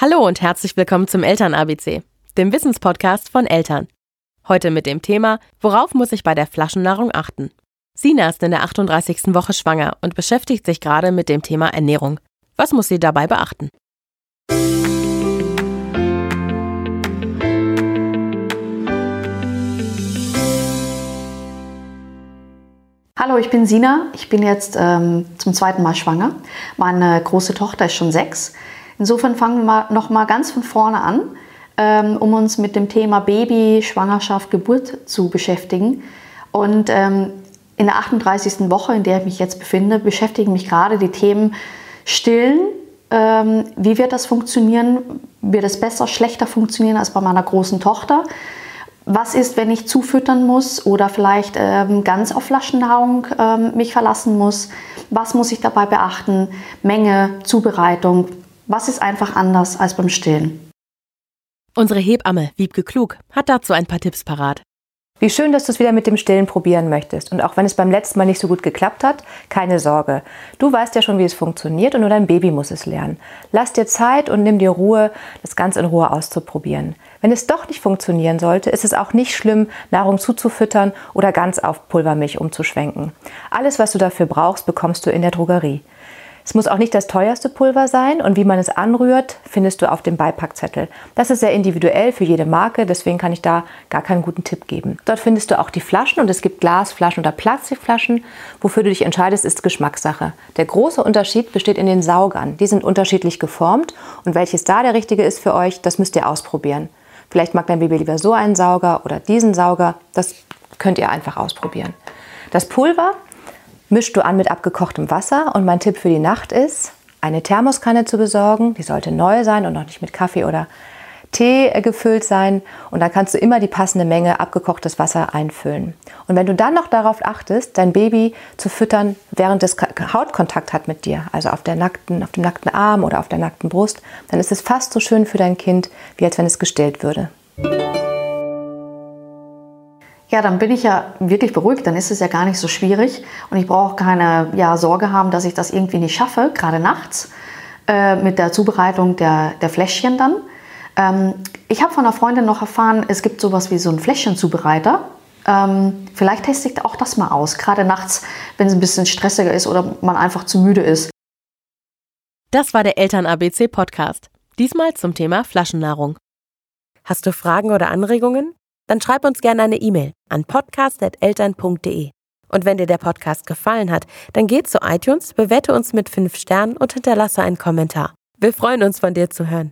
Hallo und herzlich willkommen zum Eltern-ABC, dem Wissenspodcast von Eltern. Heute mit dem Thema, worauf muss ich bei der Flaschennahrung achten? Sina ist in der 38. Woche schwanger und beschäftigt sich gerade mit dem Thema Ernährung. Was muss sie dabei beachten? Hallo, ich bin Sina. Ich bin jetzt ähm, zum zweiten Mal schwanger. Meine große Tochter ist schon sechs. Insofern fangen wir noch mal ganz von vorne an, ähm, um uns mit dem Thema Baby, Schwangerschaft, Geburt zu beschäftigen. Und ähm, in der 38. Woche, in der ich mich jetzt befinde, beschäftigen mich gerade die Themen Stillen. Ähm, wie wird das funktionieren? Wird es besser, schlechter funktionieren als bei meiner großen Tochter? Was ist, wenn ich zufüttern muss oder vielleicht ähm, ganz auf Flaschennahrung ähm, mich verlassen muss? Was muss ich dabei beachten? Menge, Zubereitung, was ist einfach anders als beim Stillen? Unsere Hebamme Wiebke Klug hat dazu ein paar Tipps parat. Wie schön, dass du es wieder mit dem Stillen probieren möchtest. Und auch wenn es beim letzten Mal nicht so gut geklappt hat, keine Sorge. Du weißt ja schon, wie es funktioniert und nur dein Baby muss es lernen. Lass dir Zeit und nimm dir Ruhe, das ganz in Ruhe auszuprobieren. Wenn es doch nicht funktionieren sollte, ist es auch nicht schlimm, Nahrung zuzufüttern oder ganz auf Pulvermilch umzuschwenken. Alles, was du dafür brauchst, bekommst du in der Drogerie. Es muss auch nicht das teuerste Pulver sein und wie man es anrührt, findest du auf dem Beipackzettel. Das ist sehr individuell für jede Marke, deswegen kann ich da gar keinen guten Tipp geben. Dort findest du auch die Flaschen und es gibt Glasflaschen oder Plastikflaschen. Wofür du dich entscheidest, ist Geschmackssache. Der große Unterschied besteht in den Saugern. Die sind unterschiedlich geformt und welches da der richtige ist für euch, das müsst ihr ausprobieren. Vielleicht mag dein Baby lieber so einen Sauger oder diesen Sauger. Das könnt ihr einfach ausprobieren. Das Pulver mischst du an mit abgekochtem Wasser. Und mein Tipp für die Nacht ist, eine Thermoskanne zu besorgen. Die sollte neu sein und noch nicht mit Kaffee oder Tee äh, gefüllt sein. Und dann kannst du immer die passende Menge abgekochtes Wasser einfüllen. Und wenn du dann noch darauf achtest, dein Baby zu füttern, während es Hautkontakt hat mit dir, also auf, der nackten, auf dem nackten Arm oder auf der nackten Brust, dann ist es fast so schön für dein Kind, wie als wenn es gestillt würde. Ja, dann bin ich ja wirklich beruhigt, dann ist es ja gar nicht so schwierig und ich brauche keine ja, Sorge haben, dass ich das irgendwie nicht schaffe, gerade nachts äh, mit der Zubereitung der, der Fläschchen dann. Ähm, ich habe von einer Freundin noch erfahren, es gibt sowas wie so einen Fläschchenzubereiter. Ähm, vielleicht teste ich auch das mal aus, gerade nachts, wenn es ein bisschen stressiger ist oder man einfach zu müde ist. Das war der Eltern-ABC Podcast. Diesmal zum Thema Flaschennahrung. Hast du Fragen oder Anregungen? Dann schreib uns gerne eine E-Mail an podcast.eltern.de. Und wenn dir der Podcast gefallen hat, dann geh zu iTunes, bewerte uns mit 5 Sternen und hinterlasse einen Kommentar. Wir freuen uns, von dir zu hören.